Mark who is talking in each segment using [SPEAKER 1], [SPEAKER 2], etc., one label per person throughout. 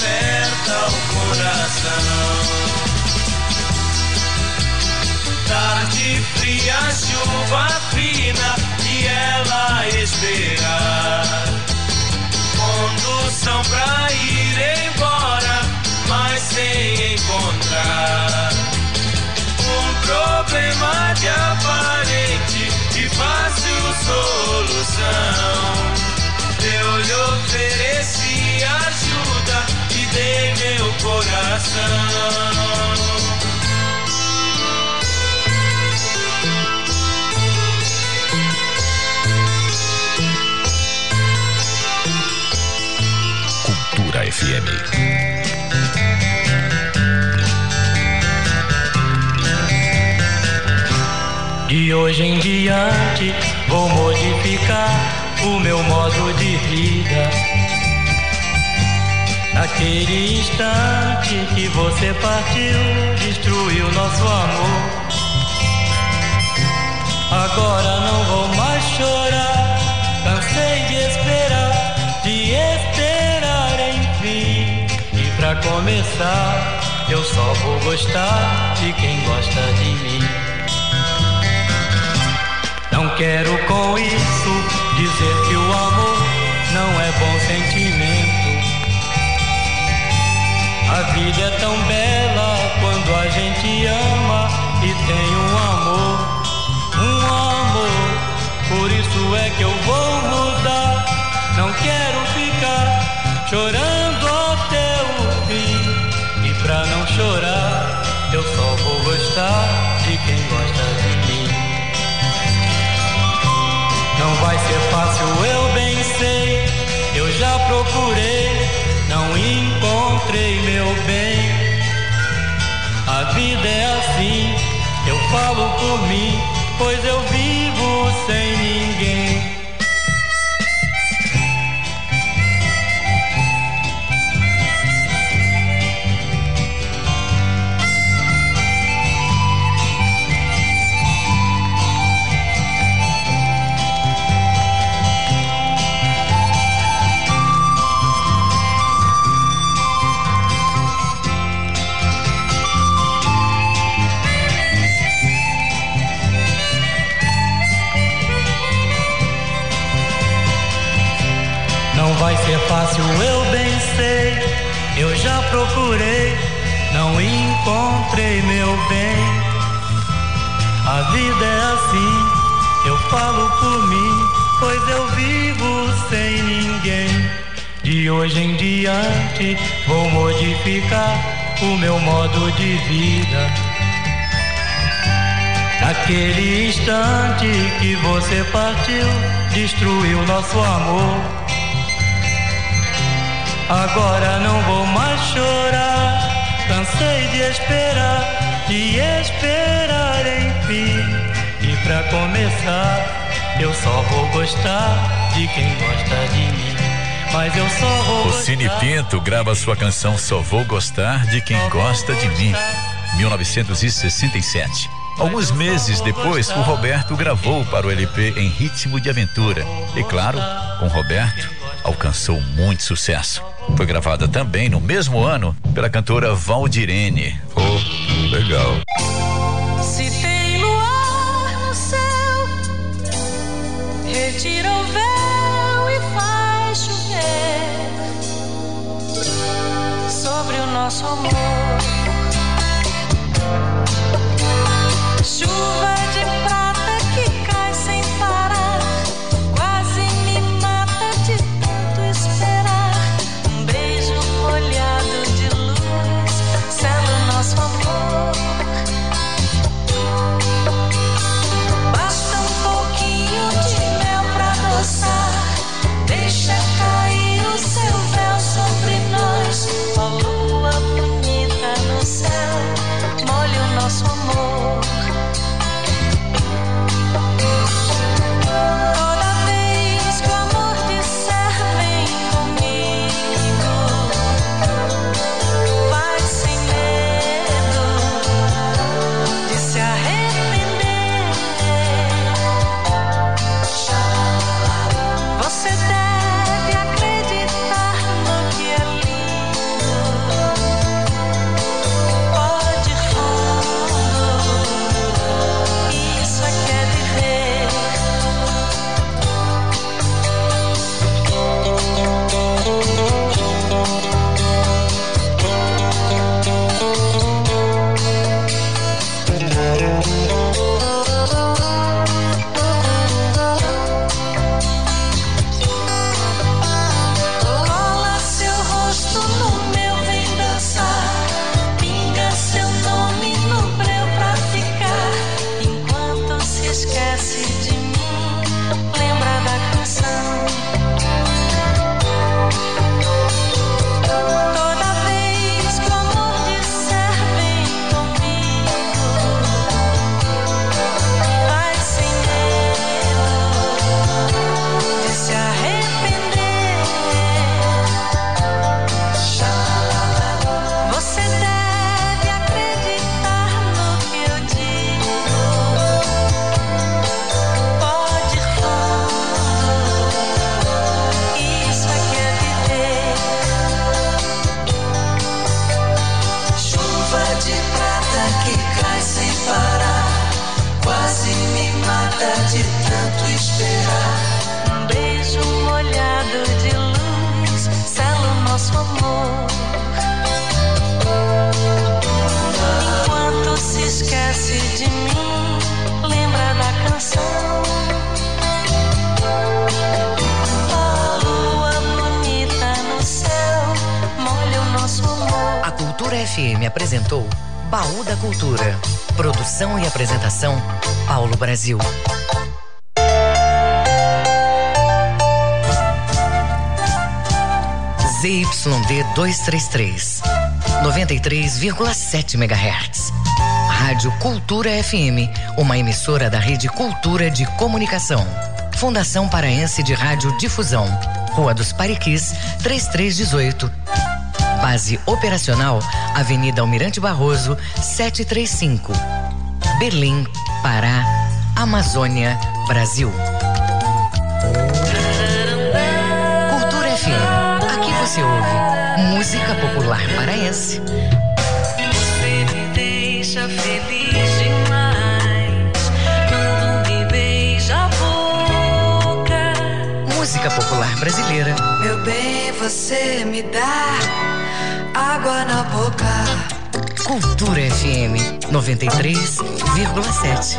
[SPEAKER 1] aperta o coração. Tarde fria, chuva fina e ela esperar. Condução pra ir embora, mas sem encontrar um problema de aparente e fácil solução. Eu lhe ofereci ajuda meu coração.
[SPEAKER 2] FM.
[SPEAKER 1] De hoje em diante vou modificar o meu modo de vida. Naquele instante que você partiu, destruiu nosso amor. Agora não vou mais chorar, cansei de esperar, de esperar enfim. E pra começar, eu só vou gostar de quem gosta de mim. Não quero com isso dizer que o amor não é bom sentimento. A vida é tão bela quando a gente ama e tem um amor, um amor. Por isso é que eu vou mudar. Não quero ficar chorando até o fim. E pra não chorar, eu só vou gostar de quem gosta de mim. Não vai ser fácil, eu vida é assim, eu falo por mim, pois eu vivo sem ninguém. Procurei, não encontrei meu bem. A vida é assim, eu falo por mim, pois eu vivo sem ninguém. De hoje em diante vou modificar o meu modo de vida. Naquele instante que você partiu, destruiu nosso amor. Agora não vou mais chorar, cansei de esperar, de esperar enfim. E pra começar, eu só vou gostar de quem gosta de mim. Mas eu só vou
[SPEAKER 2] O. Cine Pinto grava sua canção Só Vou Gostar de Quem Gosta de Mim, 1967. Alguns meses depois, o Roberto gravou para o LP em ritmo de aventura. E claro, com Roberto, alcançou muito sucesso. Foi gravada também no mesmo ano pela cantora Valdirene. Oh, legal.
[SPEAKER 3] Se tem luar no céu, retira o véu e faz chover sobre o nosso amor. Chuva
[SPEAKER 4] FM apresentou Baú da Cultura. Produção e apresentação Paulo Brasil. ZYD 233, 93,7 MHz. Rádio Cultura FM, uma emissora da Rede Cultura de Comunicação. Fundação Paraense de Rádio Difusão. Rua dos Pariquis, 3318. Base operacional, Avenida Almirante Barroso, 735. Berlim, Pará, Amazônia, Brasil. Cultura FM. Aqui você ouve música popular paraense.
[SPEAKER 3] Você me deixa feliz demais quando me beija a boca.
[SPEAKER 4] Música popular brasileira.
[SPEAKER 3] Meu bem, você me dá água na boca.
[SPEAKER 4] Cultura FM 93,7.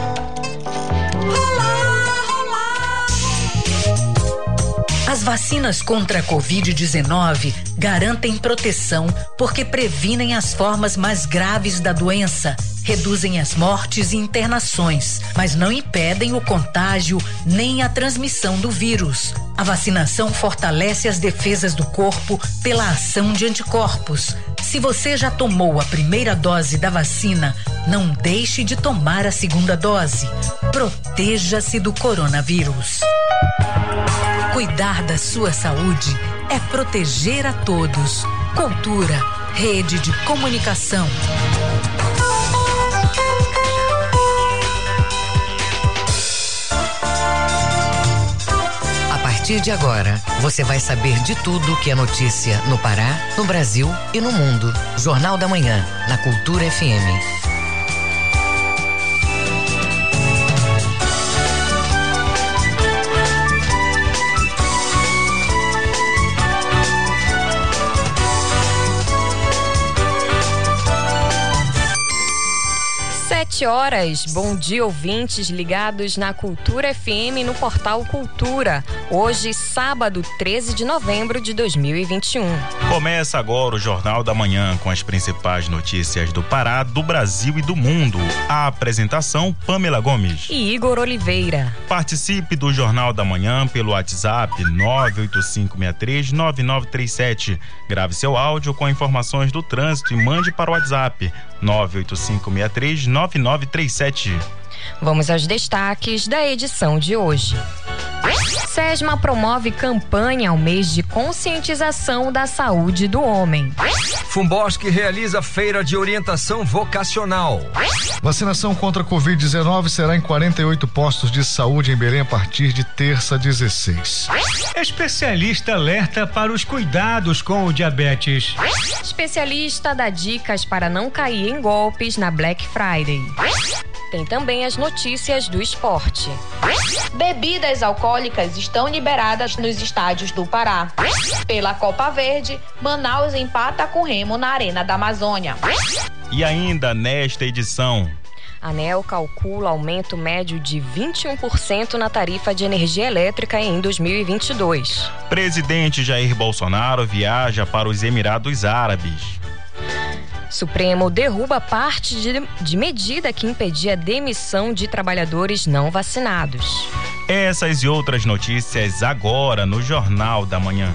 [SPEAKER 5] As vacinas contra a Covid-19 garantem proteção porque previnem as formas mais graves da doença, reduzem as mortes e internações, mas não impedem o contágio nem a transmissão do vírus. A vacinação fortalece as defesas do corpo pela ação de anticorpos. Se você já tomou a primeira dose da vacina, não deixe de tomar a segunda dose. Proteja-se do coronavírus. Cuidar da sua saúde é proteger a todos. Cultura, rede de comunicação.
[SPEAKER 4] Partir de agora, você vai saber de tudo que é notícia no Pará, no Brasil e no mundo. Jornal da Manhã, na Cultura FM.
[SPEAKER 6] Horas. Bom dia, ouvintes ligados na Cultura FM no portal Cultura. Hoje, sábado, 13 de novembro de 2021.
[SPEAKER 7] Começa agora o Jornal da Manhã com as principais notícias do Pará, do Brasil e do mundo. A apresentação, Pamela Gomes.
[SPEAKER 6] E Igor Oliveira.
[SPEAKER 7] Participe do Jornal da Manhã pelo WhatsApp 985639937. Grave seu áudio com informações do trânsito e mande para o WhatsApp 985639937.
[SPEAKER 6] Vamos aos destaques da edição de hoje. SESMA promove campanha ao mês de conscientização da saúde do homem.
[SPEAKER 8] Fumbosque realiza feira de orientação vocacional.
[SPEAKER 9] Vacinação contra a Covid-19 será em 48 postos de saúde em Belém a partir de terça 16.
[SPEAKER 10] Especialista alerta para os cuidados com o diabetes.
[SPEAKER 6] Especialista dá dicas para não cair em golpes na Black Friday. Tem também as notícias do esporte.
[SPEAKER 11] Bebidas alcoólicas estão liberadas nos estádios do Pará. Pela Copa Verde, Manaus empata com Remo na Arena da Amazônia.
[SPEAKER 7] E ainda nesta edição,
[SPEAKER 6] A ANEL calcula aumento médio de 21% na tarifa de energia elétrica em 2022.
[SPEAKER 7] presidente Jair Bolsonaro viaja para os Emirados Árabes.
[SPEAKER 6] Supremo derruba parte de, de medida que impedia a demissão de trabalhadores não vacinados.
[SPEAKER 7] Essas e outras notícias agora no Jornal da Manhã.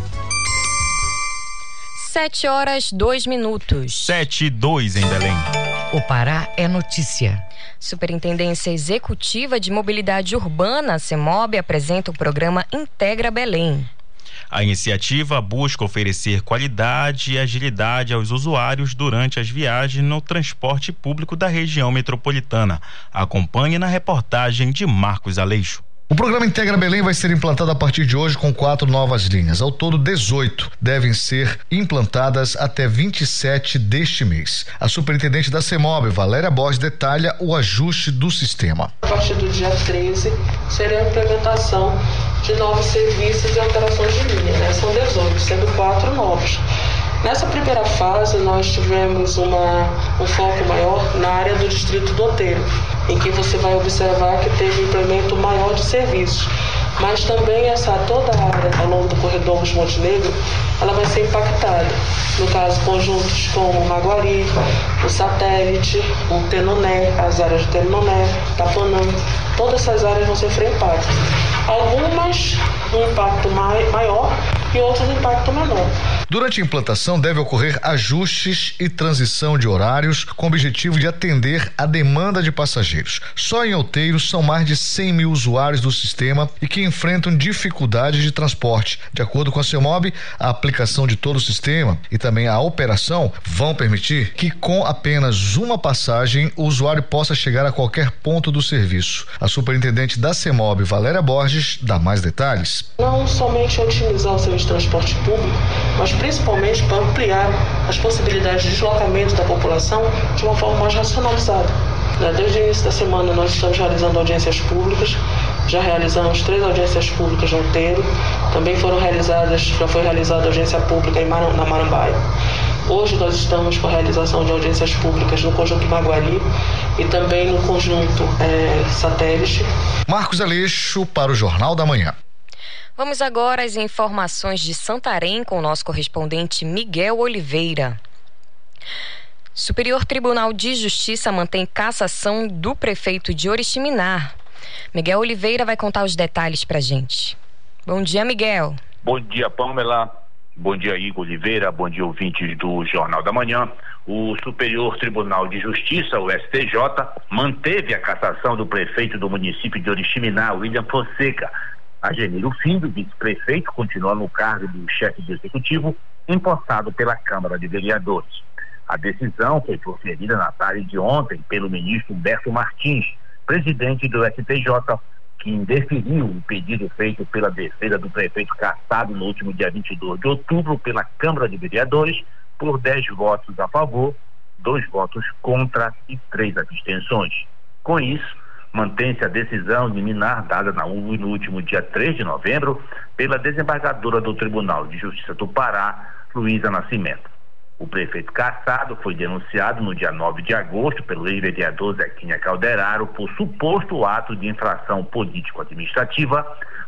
[SPEAKER 6] 7 horas 2 minutos.
[SPEAKER 7] 7 e 2 em Belém.
[SPEAKER 4] O Pará é notícia.
[SPEAKER 6] Superintendência Executiva de Mobilidade Urbana, CEMOB, apresenta o programa Integra Belém.
[SPEAKER 7] A iniciativa busca oferecer qualidade e agilidade aos usuários durante as viagens no transporte público da região metropolitana. Acompanhe na reportagem de Marcos Aleixo.
[SPEAKER 9] O programa Integra Belém vai ser implantado a partir de hoje com quatro novas linhas. Ao todo, 18 devem ser implantadas até 27 deste mês. A superintendente da CEMOB, Valéria Borges, detalha o ajuste do sistema.
[SPEAKER 12] A partir do dia 13, será a implementação de novos serviços e alterações de linha. Né? São 18, sendo quatro novos. Nessa primeira fase, nós tivemos uma, um foco maior na área do Distrito do Oteiro, em que você vai observar que teve um implemento maior de serviços. Mas também essa toda a área ao longo do corredor dos Montenegro, ela vai ser impactada. No caso, conjuntos como Maguari, o Satélite, o Tenoné, as áreas de Tenoné, Tapanã, todas essas áreas vão sofrer impacto. Algumas um impacto maior e outros um impacto menor.
[SPEAKER 9] Durante a implantação, deve ocorrer ajustes e transição de horários com o objetivo de atender a demanda de passageiros. Só em Outeiros são mais de 100 mil usuários do sistema e que enfrentam dificuldades de transporte. De acordo com a CEMOB, a aplicação de todo o sistema e também a operação vão permitir que, com apenas uma passagem, o usuário possa chegar a qualquer ponto do serviço. A superintendente da CEMOB, Valéria Borges, dá mais detalhes.
[SPEAKER 12] Não somente otimizar o serviço de transporte público, mas principalmente para ampliar as possibilidades de deslocamento da população de uma forma mais racionalizada. Né, desde o início da semana nós estamos realizando audiências públicas, já realizamos três audiências públicas no inteiro, também foram realizadas, já foi realizada audiência pública em Mar, na Marambaia. Hoje nós estamos com a realização de audiências públicas no conjunto Maguari e também no conjunto é, Satélite.
[SPEAKER 9] Marcos Aleixo para o Jornal da Manhã.
[SPEAKER 6] Vamos agora às informações de Santarém com o nosso correspondente Miguel Oliveira. Superior Tribunal de Justiça mantém cassação do prefeito de Oriximiná. Miguel Oliveira vai contar os detalhes para gente. Bom dia, Miguel.
[SPEAKER 13] Bom dia, Pamela. Bom dia, Igor Oliveira. Bom dia, ouvintes do Jornal da Manhã. O Superior Tribunal de Justiça, o STJ, manteve a cassação do prefeito do município de Oriximiná, William Fonseca, Ageniro Filho, vice-prefeito, continua no cargo do chefe de executivo, empossado pela Câmara de Vereadores. A decisão foi proferida na tarde de ontem pelo ministro Humberto Martins, presidente do STJ, que indeferiu o pedido feito pela defesa do prefeito caçado no último dia 22 de outubro pela Câmara de Vereadores por 10 votos a favor, dois votos contra e três abstenções. Com isso, mantém-se a decisão liminar dada na no último dia 3 de novembro pela desembargadora do Tribunal de Justiça do Pará, Luísa Nascimento. O prefeito Caçado foi denunciado no dia 9 de agosto pelo ex-vereador Zequinha Calderaro por suposto ato de infração político-administrativa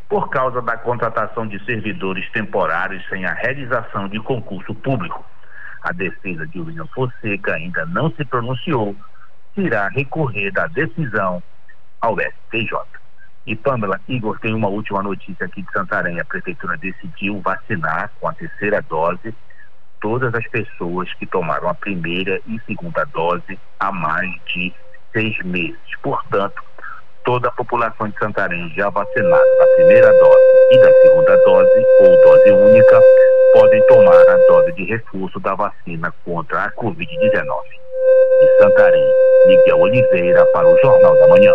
[SPEAKER 13] por causa da contratação de servidores temporários sem a realização de concurso público. A defesa de William Fonseca ainda não se pronunciou, irá recorrer da decisão ao STJ. E Pamela, Igor, tem uma última notícia aqui de Santarém. A prefeitura decidiu vacinar com a terceira dose todas as pessoas que tomaram a primeira e segunda dose há mais de seis meses. Portanto, toda a população de Santarém já vacinada da primeira dose e da segunda dose ou dose única podem tomar a dose de reforço da vacina contra a Covid-19. De Santarém, Miguel Oliveira para o Jornal da Manhã.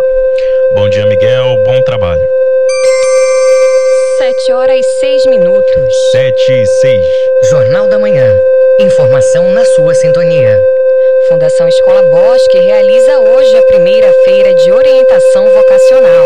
[SPEAKER 7] Bom dia, Miguel. Bom trabalho.
[SPEAKER 6] Sete horas e seis minutos.
[SPEAKER 7] Sete e seis.
[SPEAKER 4] Jornal da Manhã. Informação na sua sintonia.
[SPEAKER 6] Fundação Escola Bosque realiza hoje a primeira feira de orientação vocacional.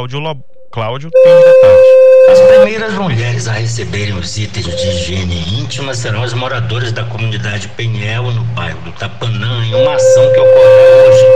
[SPEAKER 7] Cláudio, Lo... Cláudio tem os detalhes.
[SPEAKER 14] As primeiras mulheres a receberem os itens de higiene íntima serão as moradoras da comunidade Penhel, no bairro do Tapanã, em uma ação que ocorre hoje.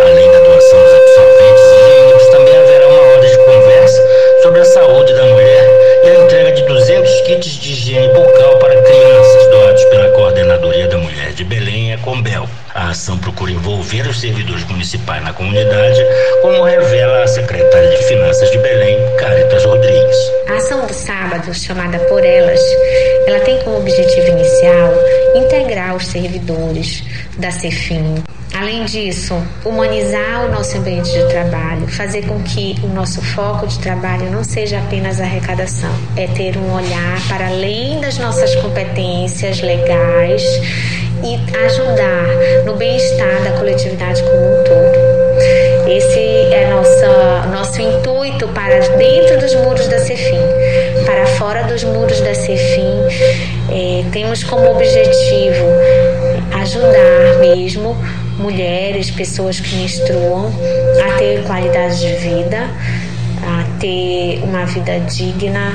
[SPEAKER 14] Além da doação dos absorventes higiênicos, também haverá uma hora de conversa sobre a saúde da mulher e a entrega de 200 kits de higiene bucal para crianças doados pela Coordenadoria da Mulher de Belém, a Combel. A ação procura envolver os servidores municipais na comunidade, como revela a secretária de Finanças de Belém, Caritas Rodrigues.
[SPEAKER 15] A ação do sábado, chamada Por Elas, ela tem como objetivo inicial integrar os servidores da CEFIM, Além disso, humanizar o nosso ambiente de trabalho, fazer com que o nosso foco de trabalho não seja apenas arrecadação, é ter um olhar para além das nossas competências legais e ajudar no bem-estar da coletividade como um todo. Esse é nossa, nosso intuito para dentro dos muros da Cefim. Para fora dos muros da Cefim, é, temos como objetivo ajudar mesmo mulheres, pessoas que menstruam, a ter qualidade de vida, a ter uma vida digna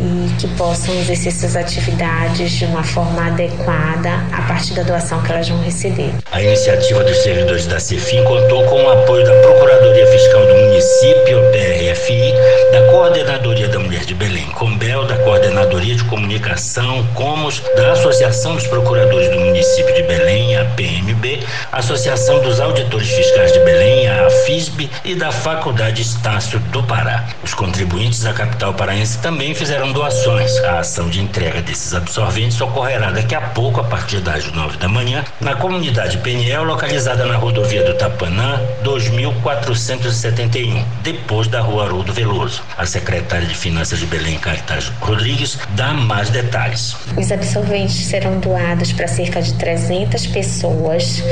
[SPEAKER 15] e que possam exercer suas atividades de uma forma adequada a partir da doação que elas vão receber.
[SPEAKER 14] A iniciativa dos servidores da CEFIM contou com o apoio da Procuradoria Fiscal do Município, PRFI, da Coordenadoria da Mulher de Belém, Combel, da Coordenadoria de Comunicação, Comos, da Associação dos Procuradores do Município de Belém, a PMB, Associação dos Auditores Fiscais de Belém, a AFISB, e da Faculdade Estácio do Pará. Os contribuintes da capital paraense também fizeram doações. A ação de entrega desses absorventes ocorrerá daqui a pouco, a partir das nove da manhã, na comunidade Peniel, localizada na rodovia do Tapanã, 2471, depois da rua Haroldo Veloso. A secretária de Finanças de Belém, Caritas Rodrigues, dá mais detalhes.
[SPEAKER 15] Os absorventes serão doados para cerca de 300 pessoas,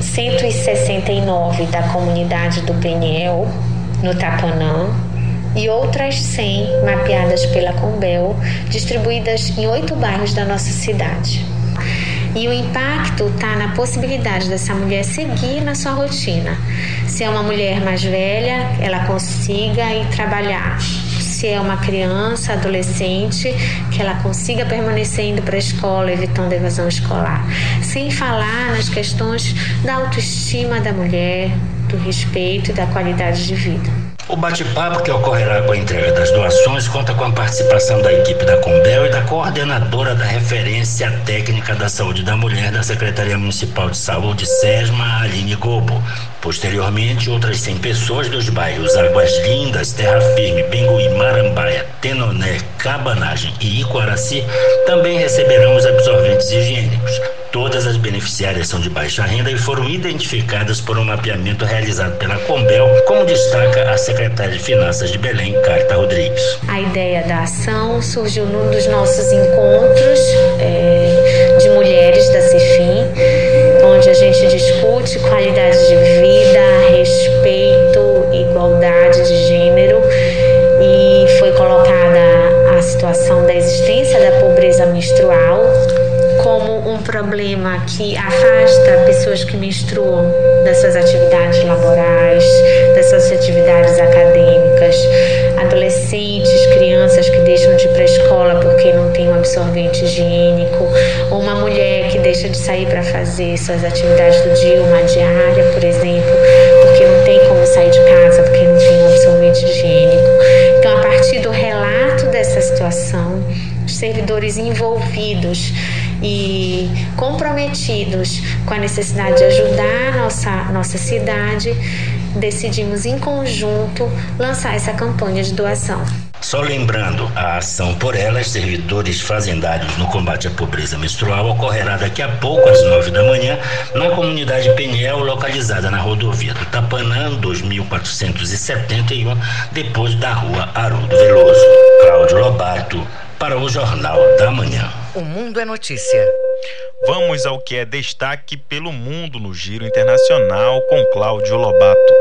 [SPEAKER 15] 169 da comunidade do Peniel, no Tapanã, e outras 100 mapeadas pela Combel, distribuídas em oito bairros da nossa cidade. E o impacto está na possibilidade dessa mulher seguir na sua rotina. Se é uma mulher mais velha, ela consiga ir trabalhar. Se é uma criança, adolescente, que ela consiga permanecer indo para a escola, evitando a evasão escolar. Sem falar nas questões da autoestima da mulher, do respeito e da qualidade de vida.
[SPEAKER 14] O bate-papo que ocorrerá com a entrega das doações conta com a participação da equipe da Combel e da coordenadora da Referência Técnica da Saúde da Mulher da Secretaria Municipal de Saúde, SESMA, Aline Gobo. Posteriormente, outras 100 pessoas dos bairros Águas Lindas, Terra Firme, Benguí, Marambaia, Tenoné, Cabanagem e Icoaraci também receberão os absorventes higiênicos. Todas as beneficiárias são de baixa renda e foram identificadas por um mapeamento realizado pela Combel, como destaca a secretária de Finanças de Belém, Carta Rodrigues.
[SPEAKER 15] A ideia da ação surgiu num dos nossos encontros é, de mulheres da Cefim, onde a gente discute qualidade de vida, respeito, igualdade de gênero. E foi colocada a situação da existência da pobreza menstrual como um problema que afasta pessoas que menstruam das suas atividades laborais, das suas atividades acadêmicas, adolescentes, crianças que deixam de ir para a escola porque não tem um absorvente higiênico, uma mulher que deixa de sair para fazer suas atividades do dia, uma diária, por exemplo, porque não tem como sair de casa porque não tem um absorvente higiênico. Então, a partir do relato dessa situação, os servidores envolvidos e comprometidos com a necessidade de ajudar a nossa, nossa cidade, decidimos em conjunto lançar essa campanha de doação.
[SPEAKER 14] Só lembrando, a ação por elas, servidores fazendários no combate à pobreza menstrual, ocorrerá daqui a pouco, às nove da manhã, na comunidade Peniel, localizada na rodovia do Tapanã, 2471, depois da rua Haroldo Veloso. Cláudio Lobato, para o Jornal da Manhã.
[SPEAKER 16] O Mundo é Notícia.
[SPEAKER 7] Vamos ao que é destaque pelo mundo no giro internacional com Cláudio Lobato.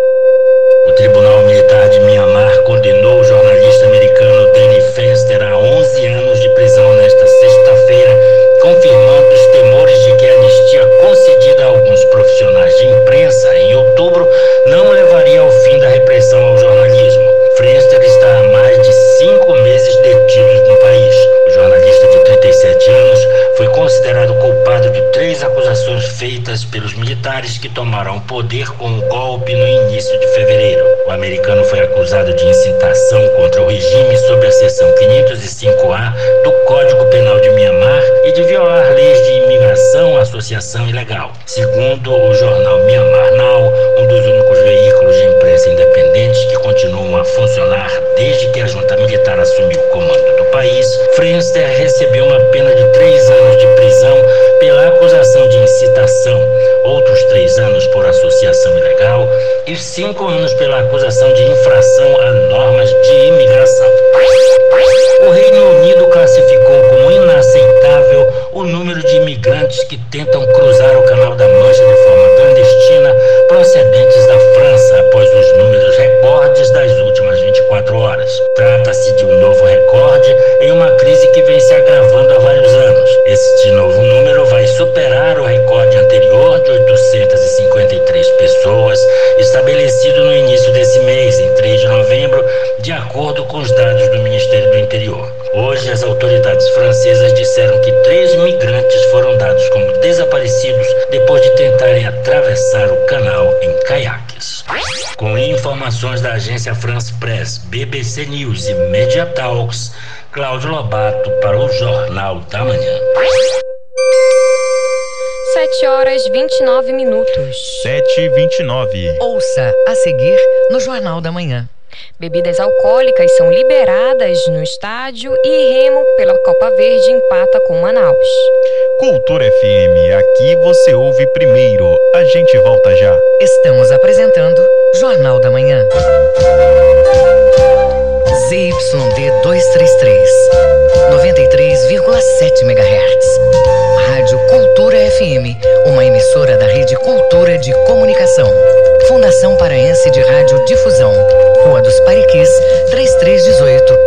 [SPEAKER 14] O Tribunal Militar de Mianmar condenou o jornalista americano Danny Fenster a 11 anos de prisão nesta sexta-feira, confirmando os temores de que a anistia concedida a alguns profissionais de imprensa em outubro não levaria ao fim da repressão ao jornalismo. Fenster está há mais de cinco meses detido no país. Jornalista de 37 anos foi considerado culpado de três acusações feitas pelos militares que tomaram o poder com o golpe no início de fevereiro. O americano foi acusado de incitação contra o regime sob a seção 505A do Código Penal de Mianmar e de violar leis de imigração, associação ilegal. Segundo o jornal Myanmar Now, um dos únicos veículos de imprensa independentes que continuam a funcionar desde que a junta militar assumiu o comando do país, Recebeu uma pena de três anos de prisão pela acusação de incitação, outros três anos por e cinco anos pela acusação de infração a normas de imigração. O Reino Unido classificou como inaceitável o número de imigrantes que tentam cruzar o Canal da Mancha de forma clandestina procedentes da França após os números recordes das últimas 24 horas. Trata-se de um novo recorde em uma crise que vem se agravando há vários anos. Este novo número vai superar o recorde anterior de 853 pessoas, estabelecido no início desse mês, em 3 de novembro, de acordo com os dados do Ministério do Interior. Hoje, as autoridades francesas disseram que três migrantes foram dados como desaparecidos depois de tentarem atravessar o canal em caiaques. Com informações da agência France Press, BBC News e Media Talks, Cláudio Lobato para o Jornal da Manhã.
[SPEAKER 6] 7 horas 29 minutos.
[SPEAKER 7] 7 e 29.
[SPEAKER 4] Ouça a seguir no Jornal da Manhã.
[SPEAKER 6] Bebidas alcoólicas são liberadas no estádio e Remo, pela Copa Verde, empata com Manaus.
[SPEAKER 7] Cultura FM, aqui você ouve primeiro. A gente volta já.
[SPEAKER 4] Estamos apresentando Jornal da Manhã. ZYD 233, 93,7 MHz. Rádio Cultura FM, uma emissora da Rede Cultura de Comunicação. Fundação Paraense de Rádio Difusão. Rua dos Pariquis, 3318.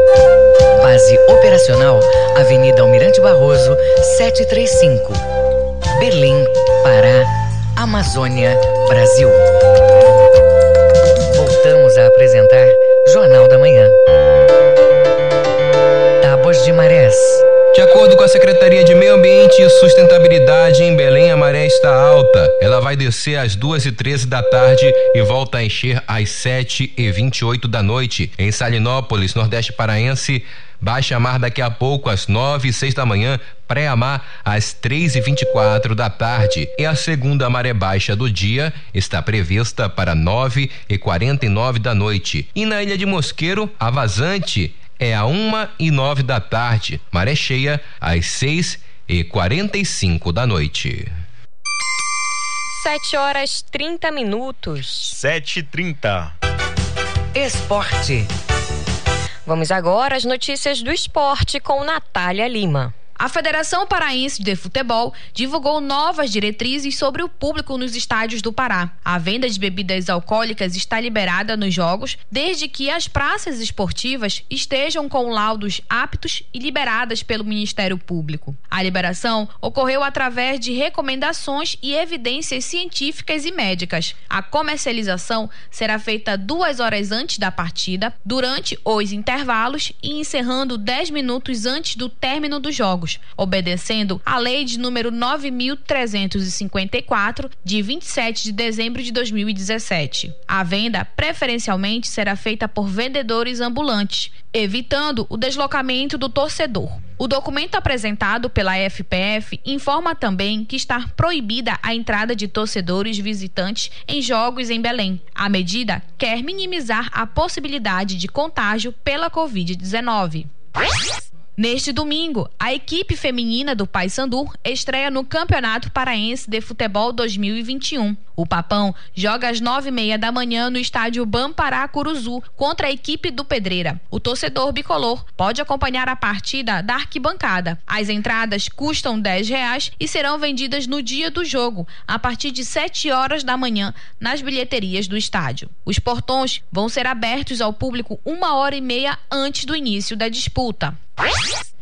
[SPEAKER 4] Base operacional, Avenida Almirante Barroso, 735. Berlim, Pará, Amazônia, Brasil. Voltamos a apresentar Jornal da Manhã. Tábuas de Marés.
[SPEAKER 17] De acordo com a Secretaria de Meio Ambiente e Sustentabilidade, em Belém a maré está alta. Ela vai descer às 2 e 13 da tarde e volta a encher às 7 e 28 da noite. Em Salinópolis, Nordeste Paraense, baixa mar daqui a pouco às 9 e 6 da manhã, pré-amar às 3 e 24 da tarde. E a segunda maré baixa do dia está prevista para 9 e 49 da noite. E na Ilha de Mosqueiro, a vazante é a uma e nove da tarde, maré cheia às seis e quarenta e cinco da noite.
[SPEAKER 6] 7 horas 30 minutos.
[SPEAKER 7] 7 e 30.
[SPEAKER 4] Esporte.
[SPEAKER 6] Vamos agora às notícias do esporte com Natália Lima.
[SPEAKER 11] A Federação Paraense de Futebol divulgou novas diretrizes sobre o público nos estádios do Pará. A venda de bebidas alcoólicas está liberada nos jogos, desde que as praças esportivas estejam com laudos aptos e liberadas pelo Ministério Público. A liberação ocorreu através de recomendações e evidências científicas e médicas. A comercialização será feita duas horas antes da partida, durante os intervalos e encerrando 10 minutos antes do término dos jogos obedecendo à Lei de número 9354 de 27 de dezembro de 2017. A venda preferencialmente será feita por vendedores ambulantes, evitando o deslocamento do torcedor. O documento apresentado pela FPF informa também que está proibida a entrada de torcedores visitantes em jogos em Belém. A medida quer minimizar a possibilidade de contágio pela Covid-19. Neste domingo, a equipe feminina do Paysandu estreia no Campeonato Paraense de Futebol 2021. O Papão joga às nove e meia da manhã no estádio Bampará Curuzu contra a equipe do Pedreira. O torcedor bicolor pode acompanhar a partida da arquibancada. As entradas custam dez reais e serão vendidas no dia do jogo, a partir de sete horas da manhã, nas bilheterias do estádio. Os portões vão ser abertos ao público uma hora e meia antes do início da disputa.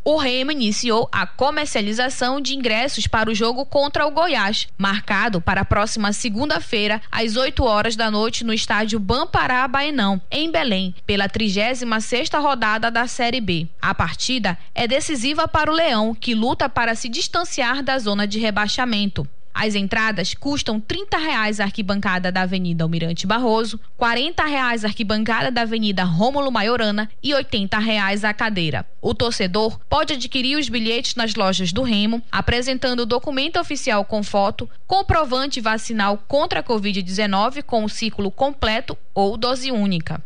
[SPEAKER 11] O Remo iniciou a comercialização de ingressos para o jogo contra o Goiás, marcado para a próxima segunda-feira, às 8 horas da noite, no estádio Bampará Baenão, em Belém, pela 36ª rodada da Série B. A partida é decisiva para o Leão, que luta para se distanciar da zona de rebaixamento. As entradas custam 30 reais a arquibancada da Avenida Almirante Barroso, 40 reais a arquibancada da Avenida Rômulo Maiorana e 80 reais a cadeira. O torcedor pode adquirir os bilhetes nas lojas do Remo, apresentando o documento oficial com foto, comprovante vacinal contra a Covid-19 com o ciclo completo ou dose única.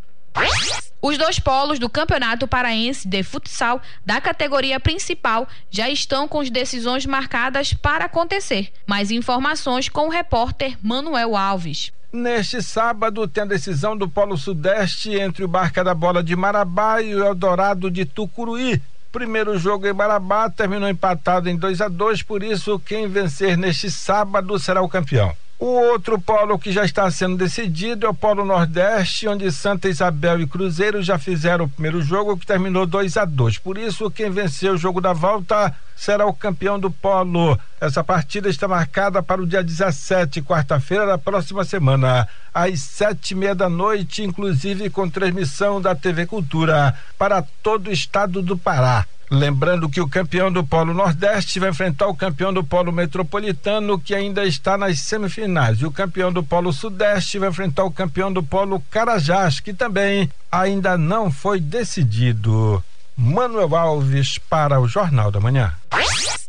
[SPEAKER 11] Os dois polos do Campeonato Paraense de Futsal da categoria principal já estão com as decisões marcadas para acontecer. Mais informações com o repórter Manuel Alves.
[SPEAKER 16] Neste sábado tem a decisão do Polo Sudeste entre o Barca da Bola de Marabá e o Eldorado de Tucuruí. Primeiro jogo em Marabá terminou empatado em 2 a 2 por isso quem vencer neste sábado será o campeão. O outro polo que já está sendo decidido é o Polo Nordeste, onde Santa Isabel e Cruzeiro já fizeram o primeiro jogo que terminou 2 a 2. Por isso, quem venceu o jogo da volta será o campeão do polo. Essa partida está marcada para o dia 17, quarta-feira da próxima semana, às sete e meia da noite, inclusive com transmissão da TV Cultura para todo o estado do Pará. Lembrando que o campeão do Polo Nordeste vai enfrentar o campeão do Polo Metropolitano, que ainda está nas semifinais. E o campeão do Polo Sudeste vai enfrentar o campeão do Polo Carajás, que também ainda não foi decidido. Manuel Alves para o Jornal da Manhã.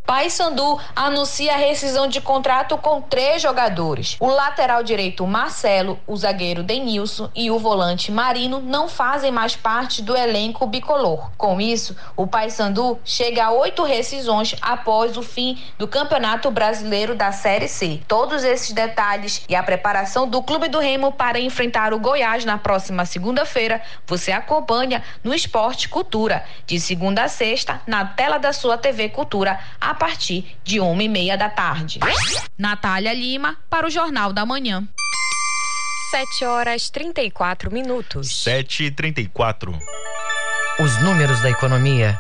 [SPEAKER 11] Paysandu anuncia a rescisão de contrato com três jogadores. O lateral direito Marcelo, o zagueiro Denilson e o volante Marino não fazem mais parte do elenco bicolor. Com isso, o Paysandu chega a oito rescisões após o fim do Campeonato Brasileiro da Série C. Todos esses detalhes e a preparação do Clube do Remo para enfrentar o Goiás na próxima segunda-feira você acompanha no Esporte Cultura, de segunda a sexta, na tela da sua TV Cultura. A a partir de uma e meia da tarde. Natália Lima para o Jornal da Manhã.
[SPEAKER 6] 7 horas 34 minutos.
[SPEAKER 7] 7 e 34.
[SPEAKER 5] Os números da economia.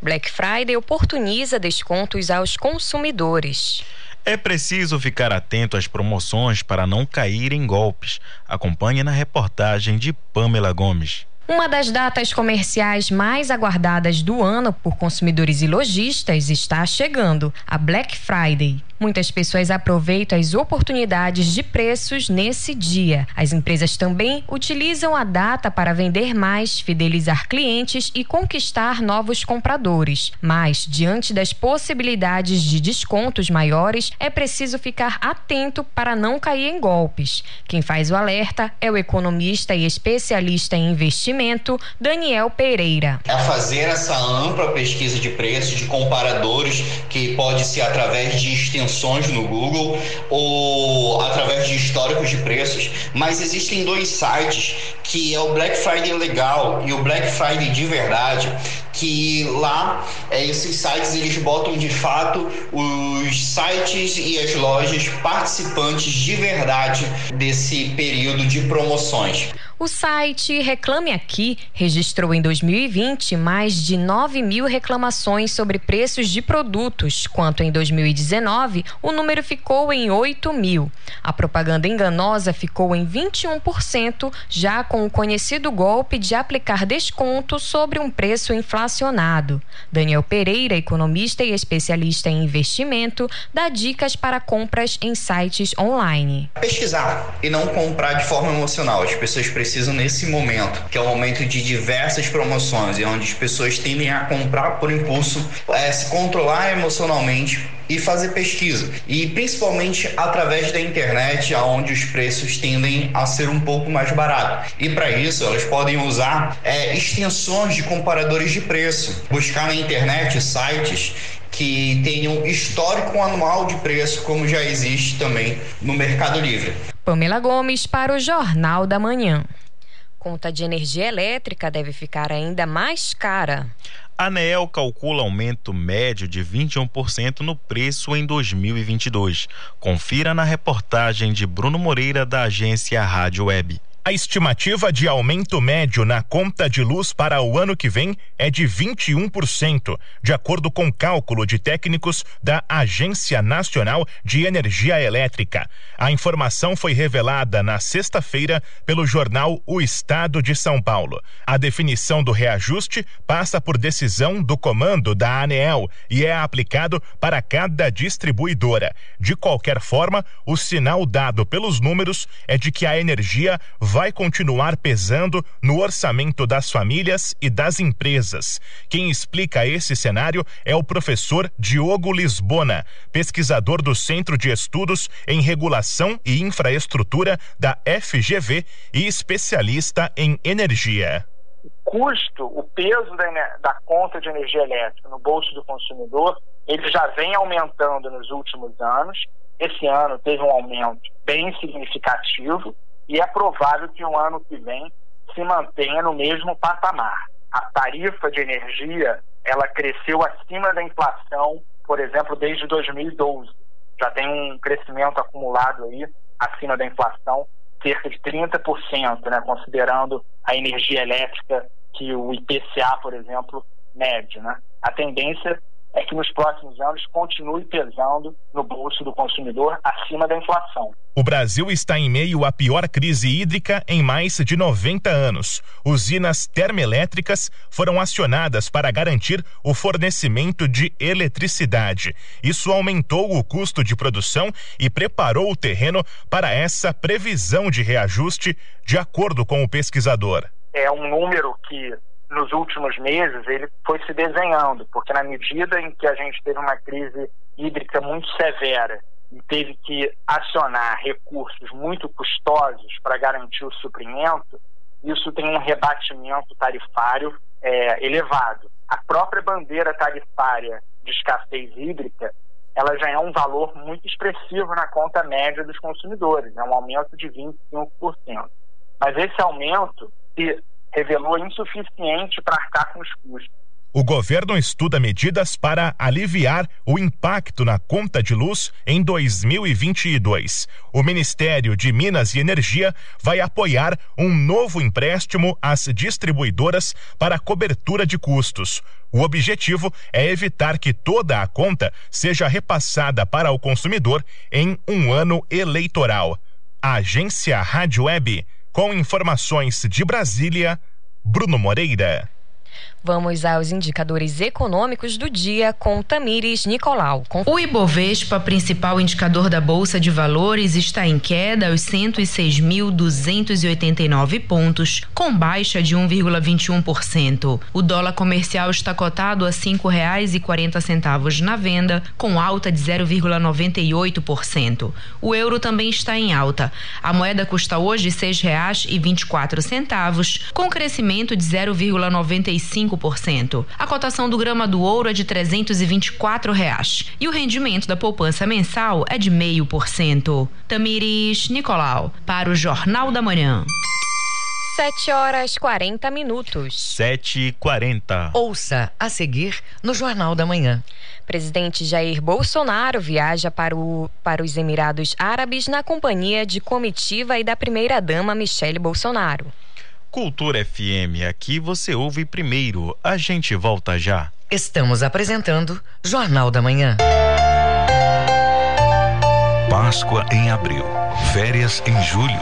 [SPEAKER 6] Black Friday oportuniza descontos aos consumidores.
[SPEAKER 7] É preciso ficar atento às promoções para não cair em golpes. Acompanhe na reportagem de Pamela Gomes.
[SPEAKER 6] Uma das datas comerciais mais aguardadas do ano por consumidores e lojistas está chegando, a Black Friday. Muitas pessoas aproveitam as oportunidades de preços nesse dia. As empresas também utilizam a data para vender mais, fidelizar clientes e conquistar novos compradores. Mas, diante das possibilidades de descontos maiores, é preciso ficar atento para não cair em golpes. Quem faz o alerta é o economista e especialista em investimento, Daniel Pereira.
[SPEAKER 18] É fazer essa ampla pesquisa de preços, de comparadores, que pode ser através de extensões no Google ou através de históricos de preços, mas existem dois sites que é o Black Friday legal e o Black Friday de verdade, que lá é, esses sites eles botam de fato os sites e as lojas participantes de verdade desse período de promoções.
[SPEAKER 6] O site Reclame Aqui registrou em 2020 mais de 9 mil reclamações sobre preços de produtos, quanto em 2019 o número ficou em 8 mil. A propaganda enganosa ficou em 21%, já com o conhecido golpe de aplicar desconto sobre um preço inflacionado. Daniel Pereira, economista e especialista em investimento, dá dicas para compras em sites online.
[SPEAKER 18] Pesquisar e não comprar de forma emocional. As pessoas precisam precisam nesse momento, que é o momento de diversas promoções e onde as pessoas tendem a comprar por impulso, é, se controlar emocionalmente e fazer pesquisa. E principalmente através da internet, onde os preços tendem a ser um pouco mais baratos. E para isso, elas podem usar é, extensões de comparadores de preço, buscar na internet sites que tenham histórico anual de preço, como já existe também no Mercado Livre.
[SPEAKER 6] Pamela Gomes para o Jornal da Manhã. Conta de energia elétrica deve ficar ainda mais cara.
[SPEAKER 7] A ANEEL calcula aumento médio de 21% no preço em 2022. Confira na reportagem de Bruno Moreira da agência Rádio Web.
[SPEAKER 19] A estimativa de aumento médio na conta de luz para o ano que vem é de 21%, de acordo com cálculo de técnicos da Agência Nacional de Energia Elétrica. A informação foi revelada na sexta-feira pelo jornal O Estado de São Paulo. A definição do reajuste passa por decisão do comando da ANEEL e é aplicado para cada distribuidora. De qualquer forma, o sinal dado pelos números é de que a energia vai continuar pesando no orçamento das famílias e das empresas. Quem explica esse cenário é o professor Diogo Lisbona, pesquisador do Centro de Estudos em Regulação e Infraestrutura da FGV e especialista em energia.
[SPEAKER 20] O custo, o peso da, da, conta de energia elétrica no bolso do consumidor, ele já vem aumentando nos últimos anos. Esse ano teve um aumento bem significativo e é provável que o ano que vem se mantenha no mesmo patamar. A tarifa de energia ela cresceu acima da inflação, por exemplo, desde 2012. Já tem um crescimento acumulado aí acima da inflação, cerca de 30%, né, considerando a energia elétrica que o IPCA, por exemplo, mede. Né? A tendência é que nos próximos anos continue pesando no bolso do consumidor acima da inflação.
[SPEAKER 19] O Brasil está em meio à pior crise hídrica em mais de 90 anos. Usinas termoelétricas foram acionadas para garantir o fornecimento de eletricidade. Isso aumentou o custo de produção e preparou o terreno para essa previsão de reajuste, de acordo com o pesquisador.
[SPEAKER 20] É um número que nos últimos meses ele foi se desenhando, porque na medida em que a gente teve uma crise hídrica muito severa e teve que acionar recursos muito custosos para garantir o suprimento, isso tem um rebatimento tarifário é, elevado. A própria bandeira tarifária de escassez hídrica, ela já é um valor muito expressivo na conta média dos consumidores, é um aumento de 25%. Mas esse aumento, se revelou insuficiente para arcar com os custos.
[SPEAKER 19] O governo estuda medidas para aliviar o impacto na conta de luz em 2022. O Ministério de Minas e Energia vai apoiar um novo empréstimo às distribuidoras para cobertura de custos. O objetivo é evitar que toda a conta seja repassada para o consumidor em um ano eleitoral. Agência Rádio Web com informações de Brasília, Bruno Moreira.
[SPEAKER 6] Vamos aos indicadores econômicos do dia com Tamires Nicolau.
[SPEAKER 11] O Ibovespa, principal indicador da Bolsa de Valores, está em queda aos 106.289 pontos, com baixa de 1,21%. O dólar comercial está cotado a quarenta centavos na venda, com alta de 0,98%. O euro também está em alta. A moeda custa hoje quatro centavos, com crescimento de 0,95 5%. A cotação do grama do ouro é de 324 reais, e o rendimento da poupança mensal é de 0,5%. Tamires Nicolau, para o Jornal da Manhã.
[SPEAKER 6] 7 horas 40 minutos.
[SPEAKER 7] 7 e 40.
[SPEAKER 5] Ouça a seguir no Jornal da Manhã.
[SPEAKER 6] Presidente Jair Bolsonaro viaja para, o, para os Emirados Árabes na companhia de comitiva e da primeira-dama Michele Bolsonaro.
[SPEAKER 7] Cultura FM, aqui você ouve primeiro. A gente volta já.
[SPEAKER 5] Estamos apresentando Jornal da Manhã.
[SPEAKER 21] Páscoa em abril, férias em julho,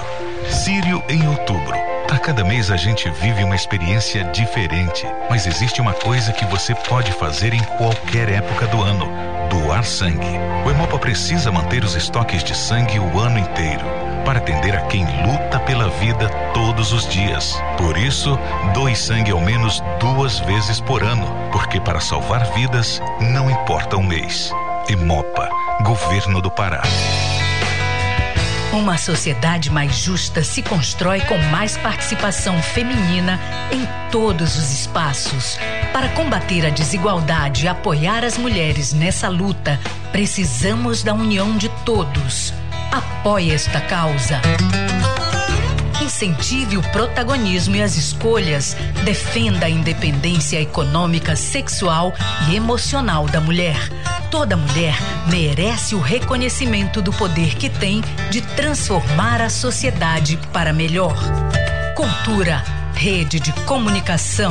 [SPEAKER 21] Sírio em outubro. A cada mês a gente vive uma experiência diferente, mas existe uma coisa que você pode fazer em qualquer época do ano: doar sangue. O Hemopa precisa manter os estoques de sangue o ano inteiro para atender a quem luta pela vida todos os dias. Por isso, doe sangue ao menos duas vezes por ano, porque para salvar vidas não importa o mês. Emopa, Governo do Pará.
[SPEAKER 5] Uma sociedade mais justa se constrói com mais participação feminina em todos os espaços. Para combater a desigualdade e apoiar as mulheres nessa luta, precisamos da união de todos. Apoie esta causa. Incentive o protagonismo e as escolhas. Defenda a independência econômica, sexual e emocional da mulher. Toda mulher merece o reconhecimento do poder que tem de transformar a sociedade para melhor. Cultura, rede de comunicação.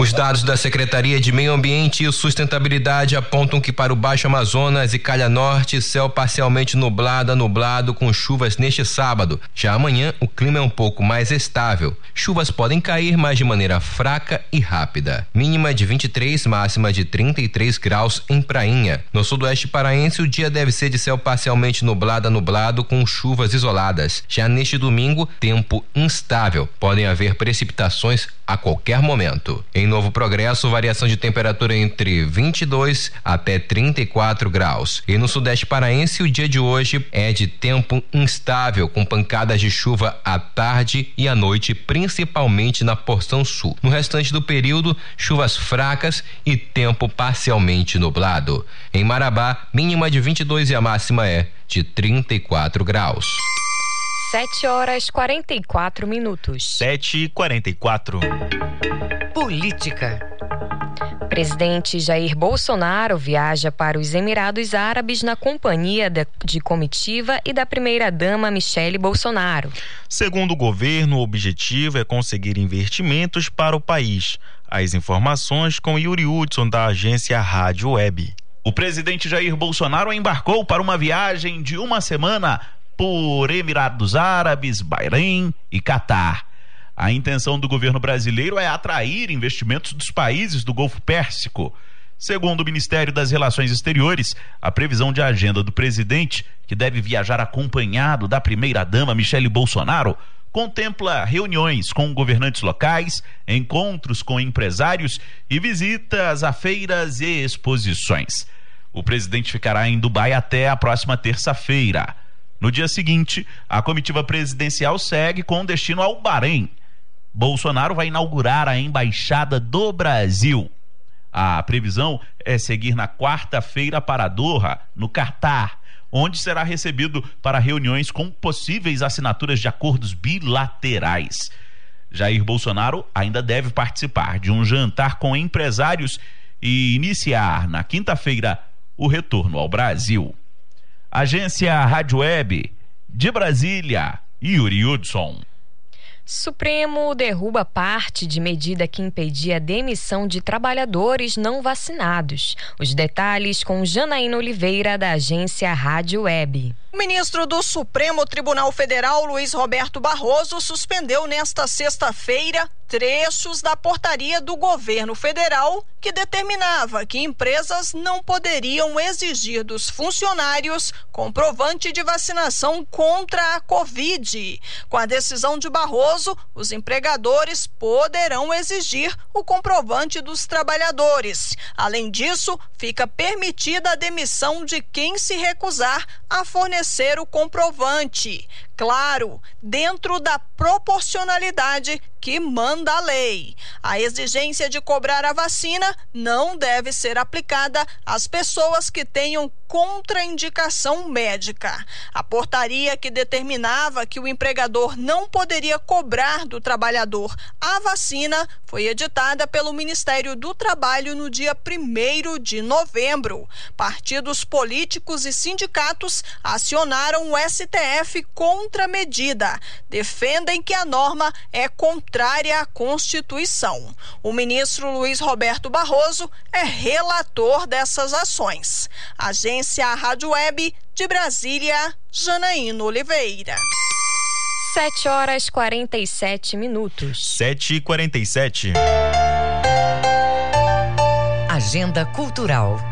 [SPEAKER 17] Os dados da Secretaria de Meio Ambiente e Sustentabilidade apontam que para o Baixo Amazonas e Calha Norte, céu parcialmente nublado a nublado com chuvas neste sábado. Já amanhã, o clima é um pouco mais estável. Chuvas podem cair, mas de maneira fraca e rápida. Mínima de 23, máxima de 33 graus em Prainha. No sudoeste paraense, o dia deve ser de céu parcialmente nublado a nublado com chuvas isoladas. Já neste domingo, tempo instável. Podem haver precipitações a qualquer momento. Em Novo Progresso, variação de temperatura entre 22 até 34 graus. E no sudeste paraense, o dia de hoje é de tempo instável, com pancadas de chuva à tarde e à noite, principalmente na porção sul. No restante do período, chuvas fracas e tempo parcialmente nublado. Em Marabá, mínima de 22 e a máxima é de 34 graus.
[SPEAKER 6] 7 horas 44 minutos.
[SPEAKER 7] 7 e 44.
[SPEAKER 5] Política.
[SPEAKER 6] Presidente Jair Bolsonaro viaja para os Emirados Árabes na companhia de, de comitiva e da primeira-dama Michele Bolsonaro.
[SPEAKER 7] Segundo o governo, o objetivo é conseguir investimentos para o país. As informações com Yuri Hudson, da agência Rádio Web.
[SPEAKER 22] O presidente Jair Bolsonaro embarcou para uma viagem de uma semana por Emirados Árabes, Bahrein e Catar. A intenção do governo brasileiro é atrair investimentos dos países do Golfo Pérsico. Segundo o Ministério das Relações Exteriores, a previsão de agenda do presidente, que deve viajar acompanhado da primeira-dama Michele Bolsonaro, contempla reuniões com governantes locais, encontros com empresários e visitas a feiras e exposições. O presidente ficará em Dubai até a próxima terça-feira. No dia seguinte, a comitiva presidencial segue com destino ao Bahrein. Bolsonaro vai inaugurar a embaixada do Brasil. A previsão é seguir na quarta-feira para Doha, no Catar, onde será recebido para reuniões com possíveis assinaturas de acordos bilaterais. Jair Bolsonaro ainda deve participar de um jantar com empresários e iniciar na quinta-feira o retorno ao Brasil. Agência Rádio Web de Brasília, Yuri Hudson.
[SPEAKER 6] Supremo derruba parte de medida que impedia a demissão de trabalhadores não vacinados. Os detalhes com Janaína Oliveira, da agência Rádio Web.
[SPEAKER 23] O ministro do Supremo Tribunal Federal, Luiz Roberto Barroso, suspendeu nesta sexta-feira trechos da portaria do governo federal que determinava que empresas não poderiam exigir dos funcionários comprovante de vacinação contra a Covid. Com a decisão de Barroso, os empregadores poderão exigir o comprovante dos trabalhadores. Além disso, fica permitida a demissão de quem se recusar a fornecer o comprovante claro, dentro da proporcionalidade que manda a lei. A exigência de cobrar a vacina não deve ser aplicada às pessoas que tenham contraindicação médica. A portaria que determinava que o empregador não poderia cobrar do trabalhador a vacina foi editada pelo Ministério do Trabalho no dia 1 de novembro. Partidos políticos e sindicatos acionaram o STF contra contra a medida. Defendem que a norma é contrária à Constituição. O ministro Luiz Roberto Barroso é relator dessas ações. Agência Rádio Web de Brasília, Janaína Oliveira.
[SPEAKER 6] 7 horas 47 minutos.
[SPEAKER 7] 7 e 47.
[SPEAKER 5] Agenda Cultural.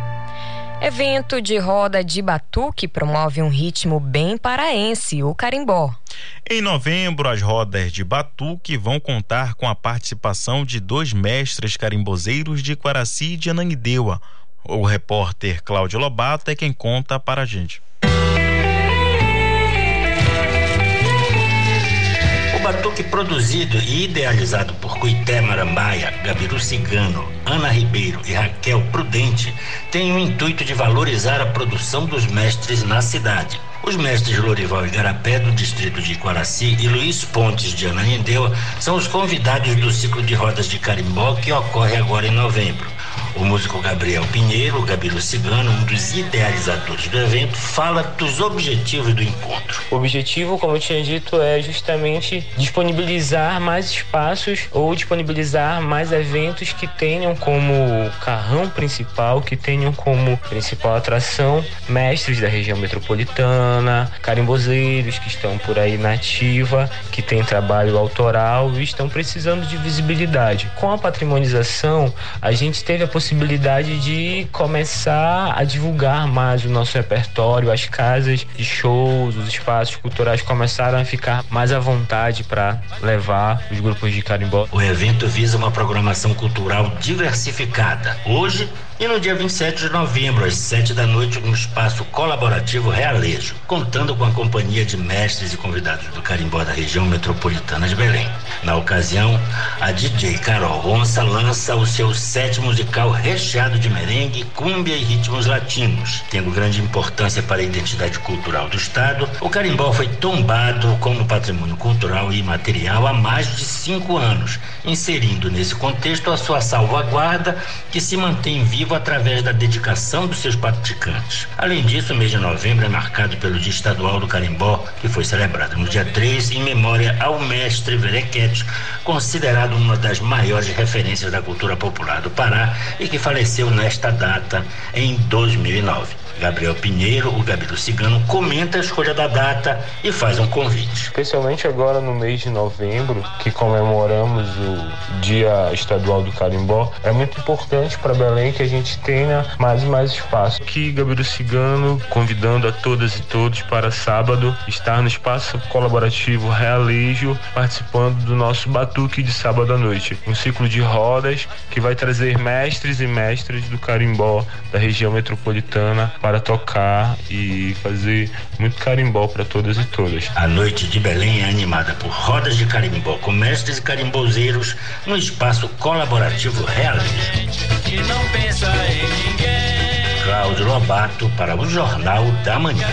[SPEAKER 6] Evento de roda de batuque promove um ritmo bem paraense, o carimbó.
[SPEAKER 7] Em novembro, as rodas de batuque vão contar com a participação de dois mestres carimbozeiros de Quaraci e de Ananindeua. O repórter Cláudio Lobato é quem conta para a gente.
[SPEAKER 14] Batuque produzido e idealizado por Cuité Marambaia, Gabiru Cigano, Ana Ribeiro e Raquel Prudente tem o intuito de valorizar a produção dos mestres na cidade. Os mestres Lorival e Garapé, do distrito de Quaraci, e Luiz Pontes, de Ananindeua, são os convidados do ciclo de rodas de carimbó que ocorre agora em novembro. O músico Gabriel Pinheiro, Gabilo Cigano, um dos idealizadores do evento, fala dos objetivos do encontro.
[SPEAKER 23] O objetivo, como eu tinha dito, é justamente disponibilizar mais espaços ou disponibilizar mais eventos que tenham como carrão principal, que tenham como principal atração mestres da região metropolitana, carimbozeiros que estão por aí na ativa, que têm trabalho autoral e estão precisando de visibilidade. Com a patrimonização, a gente teve a possibilidade de começar a divulgar mais o nosso repertório, as casas de shows, os espaços culturais começaram a ficar mais à vontade para levar os grupos de carimbó.
[SPEAKER 14] O evento visa uma programação cultural diversificada. Hoje e no dia 27 de novembro, às 7 da noite, no espaço colaborativo Realejo, contando com a companhia de mestres e convidados do carimbó da região metropolitana de Belém. Na ocasião, a DJ Carol Onça lança o seu set musical recheado de merengue, cúmbia e ritmos latinos. Tendo grande importância para a identidade cultural do Estado, o carimbó foi tombado como patrimônio cultural e imaterial há mais de cinco anos, inserindo nesse contexto a sua salvaguarda que se mantém viva através da dedicação dos seus praticantes. Além disso, o mês de novembro é marcado pelo Dia Estadual do Carimbó, que foi celebrado no dia 3 em memória ao mestre Verequete, considerado uma das maiores referências da cultura popular do Pará e que faleceu nesta data em 2009. Gabriel Pinheiro, o Gabi do Cigano, comenta a escolha da data e faz um convite.
[SPEAKER 23] Especialmente agora no mês de novembro, que comemoramos o Dia Estadual do Carimbó, é muito importante para Belém que a gente tenha mais e mais espaço. Aqui, Gabi do Cigano, convidando a todas e todos para sábado estar no espaço colaborativo Realejo, participando do nosso Batuque de sábado à noite. Um ciclo de rodas que vai trazer mestres e mestras do carimbó da região metropolitana para tocar e fazer muito carimbó para todas e todas.
[SPEAKER 14] A noite de Belém é animada por rodas de carimbó com mestres e carimbozeiros no espaço colaborativo Realismo.
[SPEAKER 24] E não pensa em ninguém.
[SPEAKER 14] Cláudio Lobato para o Jornal da Manhã.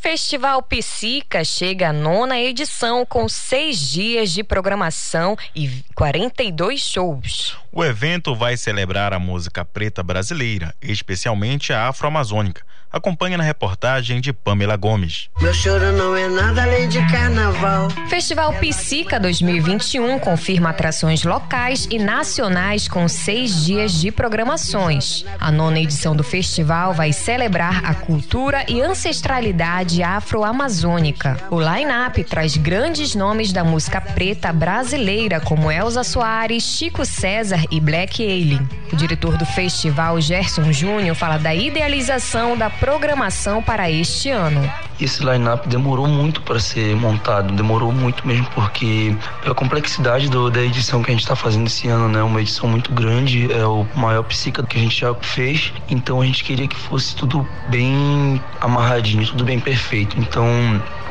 [SPEAKER 6] Festival Psica chega à nona edição com seis dias de programação e 42 shows.
[SPEAKER 7] O evento vai celebrar a música preta brasileira, especialmente a afro-amazônica. Acompanhe na reportagem de Pamela Gomes.
[SPEAKER 25] Meu choro não é nada além de carnaval.
[SPEAKER 6] Festival Psica 2021 confirma atrações locais e nacionais com seis dias de programações. A nona edição do festival vai celebrar a cultura e ancestralidade afro-amazônica. O line-up traz grandes nomes da música preta brasileira, como Elza Soares, Chico César e Black Alien. O diretor do festival, Gerson Júnior, fala da idealização da programação para este ano.
[SPEAKER 26] Esse line-up demorou muito para ser montado, demorou muito mesmo porque pela complexidade do, da edição que a gente está fazendo esse ano, né, uma edição muito grande, é o maior psica que a gente já fez, então a gente queria que fosse tudo bem amarradinho, tudo bem perfeito. Então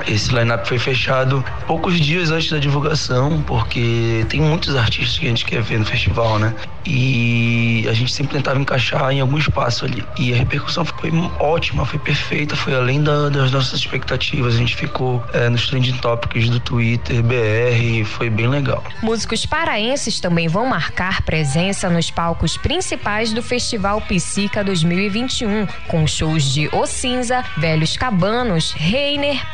[SPEAKER 26] esse line-up foi fechado poucos dias antes da divulgação, porque tem muitos artistas que a gente quer ver no festival, né? E a gente sempre tentava encaixar em algum espaço ali. E a repercussão foi ótima, foi perfeita, foi além da, das nossas expectativas. A gente ficou é, nos trending topics do Twitter, BR, foi bem legal.
[SPEAKER 6] Músicos paraenses também vão marcar presença nos palcos principais do Festival Psica 2021, com shows de O Cinza, Velhos Cabanos, Reiner,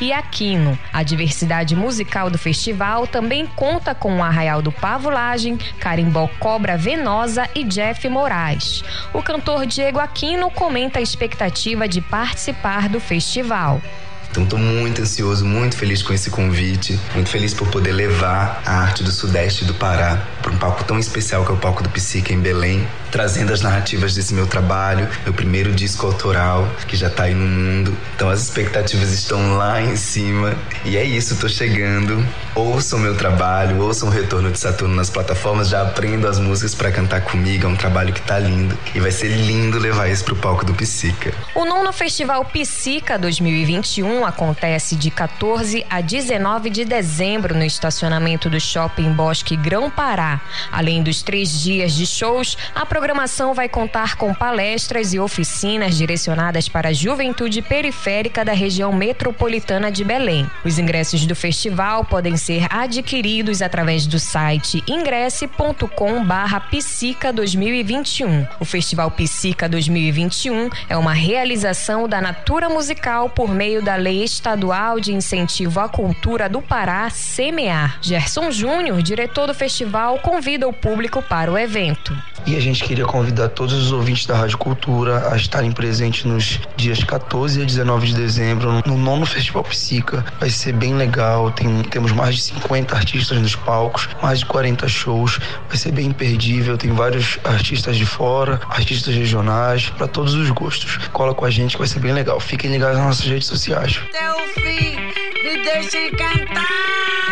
[SPEAKER 6] E Aquino. A diversidade musical do festival também conta com o Arraial do Pavulagem, Carimbó Cobra Venosa e Jeff Moraes. O cantor Diego Aquino comenta a expectativa de participar do festival.
[SPEAKER 21] Então estou muito ansioso, muito feliz com esse convite, muito feliz por poder levar a arte do Sudeste do Pará para um palco tão especial que é o palco do Psique em Belém, trazendo as narrativas desse meu trabalho, meu primeiro disco autoral que já está aí no mundo. Então as expectativas estão lá em cima e é isso, estou chegando. Ouçam meu trabalho, ouçam o Retorno de Saturno nas plataformas, já aprendo as músicas para cantar comigo, é um trabalho que tá lindo e vai ser lindo levar isso pro palco do Psica.
[SPEAKER 6] O nono Festival Psica 2021 21 acontece de 14 a 19 de dezembro no estacionamento do Shopping Bosque Grão Pará. Além dos três dias de shows, a programação vai contar com palestras e oficinas direcionadas para a juventude periférica da região metropolitana de Belém. Os ingressos do festival podem ser adquiridos através do site ingresse.com/psica 2021. O Festival Psica 2021 é uma realização da Natura Musical por meio da Lei Estadual de Incentivo à Cultura do Pará, SEMEAR. Gerson Júnior, diretor do festival, convida o público para o evento.
[SPEAKER 26] E a gente queria convidar todos os ouvintes da Rádio Cultura a estarem presentes nos dias 14 e 19 de dezembro no nono Festival Psica. Vai ser bem legal, tem, temos mais de 50 artistas nos palcos, mais de 40 shows, vai ser bem imperdível, tem vários artistas de fora, artistas regionais, para todos os gostos. Cola com a gente que vai ser bem legal. Fiquem ligados nas nossas redes sociais.
[SPEAKER 27] Até o fim, me deixe cantar.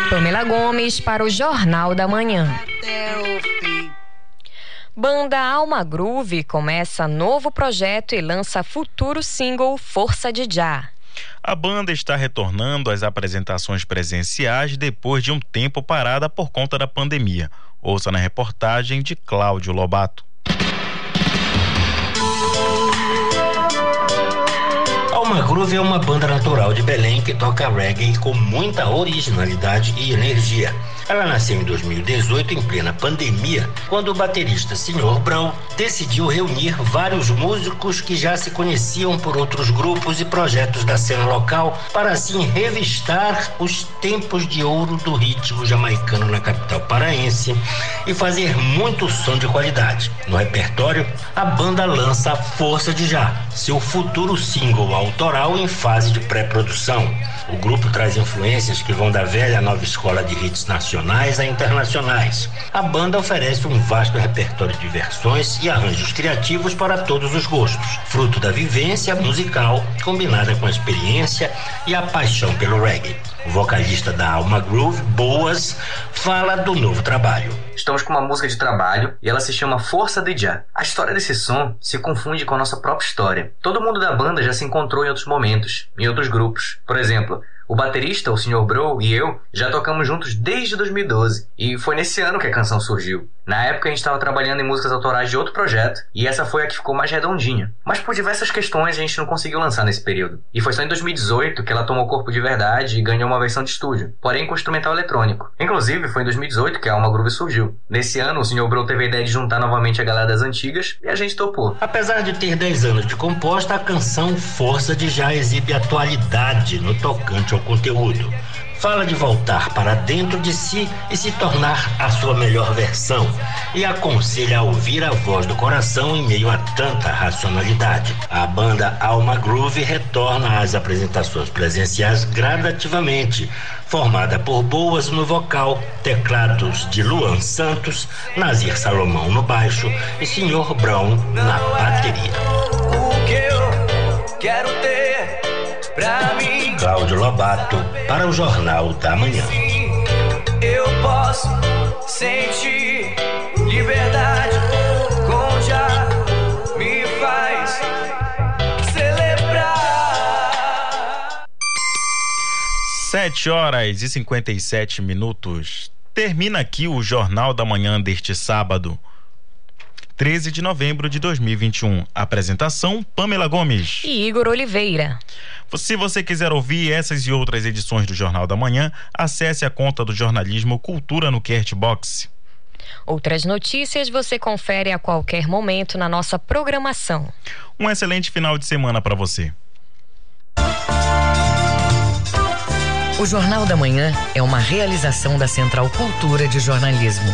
[SPEAKER 6] Pamela Gomes para o Jornal da Manhã.
[SPEAKER 27] Até o fim.
[SPEAKER 6] Banda Alma Groove começa novo projeto e lança futuro single Força de Já.
[SPEAKER 7] A banda está retornando às apresentações presenciais depois de um tempo parada por conta da pandemia. Ouça na reportagem de Cláudio Lobato.
[SPEAKER 14] Alma Groove é uma banda natural de Belém que toca reggae com muita originalidade e energia. Ela nasceu em 2018 em plena pandemia, quando o baterista Sr. Brown decidiu reunir vários músicos que já se conheciam por outros grupos e projetos da cena local para assim revistar os tempos de ouro do ritmo jamaicano na capital paraense e fazer muito som de qualidade. No repertório, a banda lança a Força de Já, seu futuro single autoral em fase de pré-produção. O grupo traz influências que vão da velha nova escola de hits nacionais a internacionais. A banda oferece um vasto repertório de versões e arranjos criativos para todos os gostos, fruto da vivência musical combinada com a experiência e a paixão pelo reggae. Vocalista da Alma Groove, Boas, fala do novo trabalho.
[SPEAKER 28] Estamos com uma música de trabalho e ela se chama Força de Já. A história desse som se confunde com a nossa própria história. Todo mundo da banda já se encontrou em outros momentos, em outros grupos. Por exemplo, o baterista, o Sr. Bro, e eu já tocamos juntos desde 2012 e foi nesse ano que a canção surgiu. Na época a gente estava trabalhando em músicas autorais de outro projeto e essa foi a que ficou mais redondinha. Mas por diversas questões a gente não conseguiu lançar nesse período. E foi só em 2018 que ela tomou corpo de verdade e ganhou uma versão de estúdio, porém com instrumental eletrônico. Inclusive foi em 2018 que a Alma Groove surgiu. Nesse ano o Sr. Bro teve a ideia de juntar novamente a galera das antigas e a gente topou.
[SPEAKER 14] Apesar de ter 10 anos de composta, a canção Força de Já exibe atualidade no tocante conteúdo. Fala de voltar para dentro de si e se tornar a sua melhor versão. E aconselha a ouvir a voz do coração em meio a tanta racionalidade. A banda Alma Groove retorna às apresentações presenciais gradativamente, formada por Boas no vocal, teclados de Luan Santos, Nazir Salomão no baixo e Sr. Brown na bateria.
[SPEAKER 24] O que eu quero ter pra mim?
[SPEAKER 14] Cláudio Lobato para o Jornal da Manhã.
[SPEAKER 24] Eu posso sentir liberdade com já me faz celebrar.
[SPEAKER 7] 7 horas e 57 minutos. Termina aqui o Jornal da Manhã deste sábado, 13 de novembro de 2021. Apresentação: Pamela Gomes.
[SPEAKER 6] E Igor Oliveira.
[SPEAKER 7] Se você quiser ouvir essas e outras edições do Jornal da Manhã, acesse a conta do jornalismo Cultura no Castbox.
[SPEAKER 6] Outras notícias você confere a qualquer momento na nossa programação.
[SPEAKER 7] Um excelente final de semana para você.
[SPEAKER 5] O Jornal da Manhã é uma realização da Central Cultura de Jornalismo.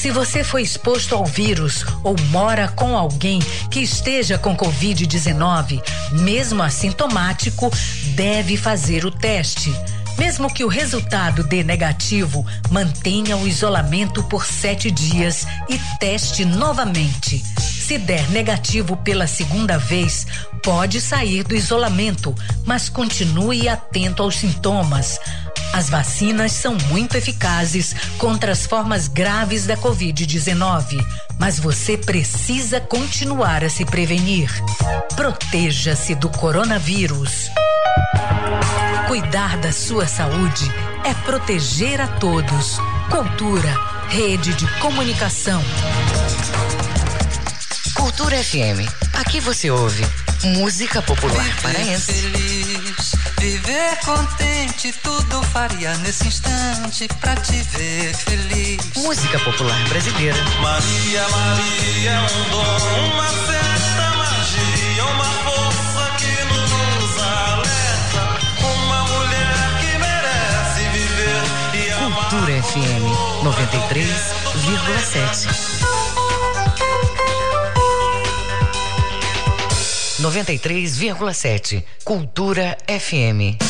[SPEAKER 5] Se você foi exposto ao vírus ou mora com alguém que esteja com Covid-19, mesmo assintomático, deve fazer o teste. Mesmo que o resultado dê negativo, mantenha o isolamento por sete dias e teste novamente. Se der negativo pela segunda vez, pode sair do isolamento, mas continue atento aos sintomas. As vacinas são muito eficazes contra as formas graves da Covid-19, mas você precisa continuar a se prevenir. Proteja-se do coronavírus. Cuidar da sua saúde é proteger a todos. Cultura, rede de comunicação. Cultura FM. Aqui você ouve música popular paraense.
[SPEAKER 29] Feliz, viver contente, tudo faria nesse instante pra te ver feliz.
[SPEAKER 5] Música popular brasileira.
[SPEAKER 24] Maria, Maria um dom, uma certa magia, uma força que nos alerta. Uma mulher que merece viver e amar.
[SPEAKER 5] Cultura FM 93,7. 93,7. Cultura FM.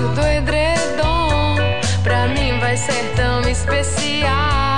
[SPEAKER 30] Do edredom, pra mim vai ser tão especial.